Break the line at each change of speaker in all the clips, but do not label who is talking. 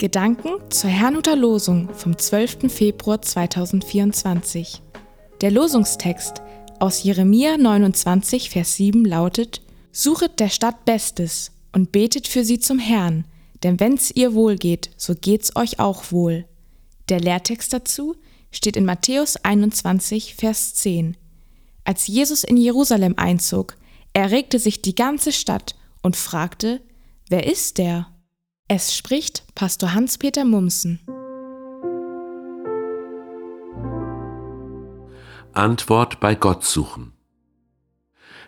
Gedanken zur Herrnhuter Losung vom 12. Februar 2024. Der Losungstext aus Jeremia 29, Vers 7 lautet: Suchet der Stadt Bestes und betet für sie zum Herrn, denn wenn's ihr wohl geht, so geht's euch auch wohl. Der Lehrtext dazu steht in Matthäus 21, Vers 10. Als Jesus in Jerusalem einzog, erregte sich die ganze Stadt und fragte: Wer ist der? Es spricht Pastor Hans-Peter Mumsen.
Antwort bei Gott suchen.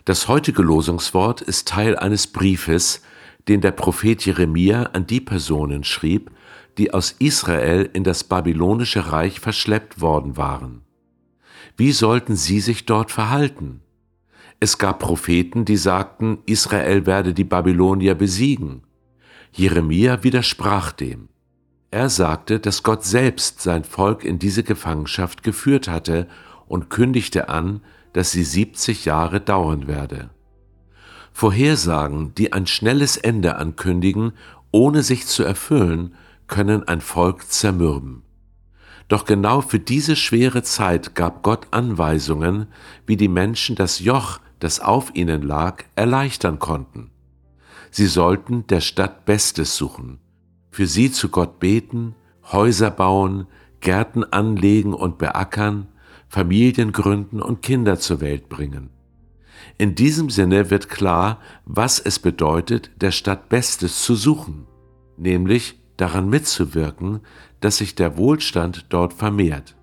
Das heutige Losungswort ist Teil eines Briefes, den der Prophet Jeremia an die Personen schrieb, die aus Israel in das babylonische Reich verschleppt worden waren. Wie sollten sie sich dort verhalten? Es gab Propheten, die sagten, Israel werde die Babylonier besiegen. Jeremia widersprach dem. Er sagte, dass Gott selbst sein Volk in diese Gefangenschaft geführt hatte und kündigte an, dass sie 70 Jahre dauern werde. Vorhersagen, die ein schnelles Ende ankündigen, ohne sich zu erfüllen, können ein Volk zermürben. Doch genau für diese schwere Zeit gab Gott Anweisungen, wie die Menschen das Joch, das auf ihnen lag, erleichtern konnten. Sie sollten der Stadt Bestes suchen, für sie zu Gott beten, Häuser bauen, Gärten anlegen und beackern, Familien gründen und Kinder zur Welt bringen. In diesem Sinne wird klar, was es bedeutet, der Stadt Bestes zu suchen, nämlich daran mitzuwirken, dass sich der Wohlstand dort vermehrt.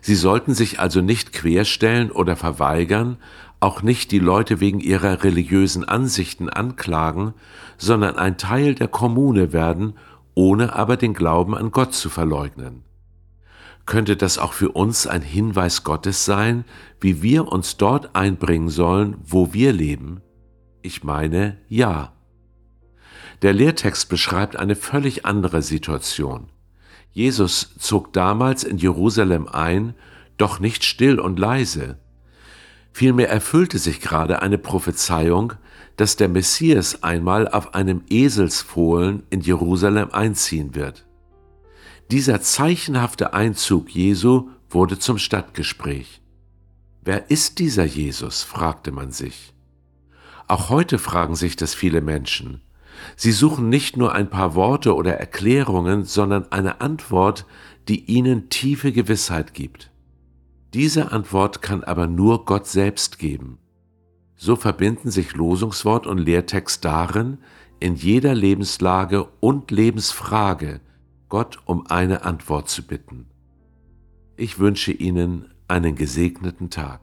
Sie sollten sich also nicht querstellen oder verweigern, auch nicht die Leute wegen ihrer religiösen Ansichten anklagen, sondern ein Teil der Kommune werden, ohne aber den Glauben an Gott zu verleugnen. Könnte das auch für uns ein Hinweis Gottes sein, wie wir uns dort einbringen sollen, wo wir leben? Ich meine, ja. Der Lehrtext beschreibt eine völlig andere Situation. Jesus zog damals in Jerusalem ein, doch nicht still und leise. Vielmehr erfüllte sich gerade eine Prophezeiung, dass der Messias einmal auf einem Eselsfohlen in Jerusalem einziehen wird. Dieser zeichenhafte Einzug Jesu wurde zum Stadtgespräch. Wer ist dieser Jesus? fragte man sich. Auch heute fragen sich das viele Menschen. Sie suchen nicht nur ein paar Worte oder Erklärungen, sondern eine Antwort, die ihnen tiefe Gewissheit gibt. Diese Antwort kann aber nur Gott selbst geben. So verbinden sich Losungswort und Lehrtext darin, in jeder Lebenslage und Lebensfrage Gott um eine Antwort zu bitten. Ich wünsche Ihnen einen gesegneten Tag.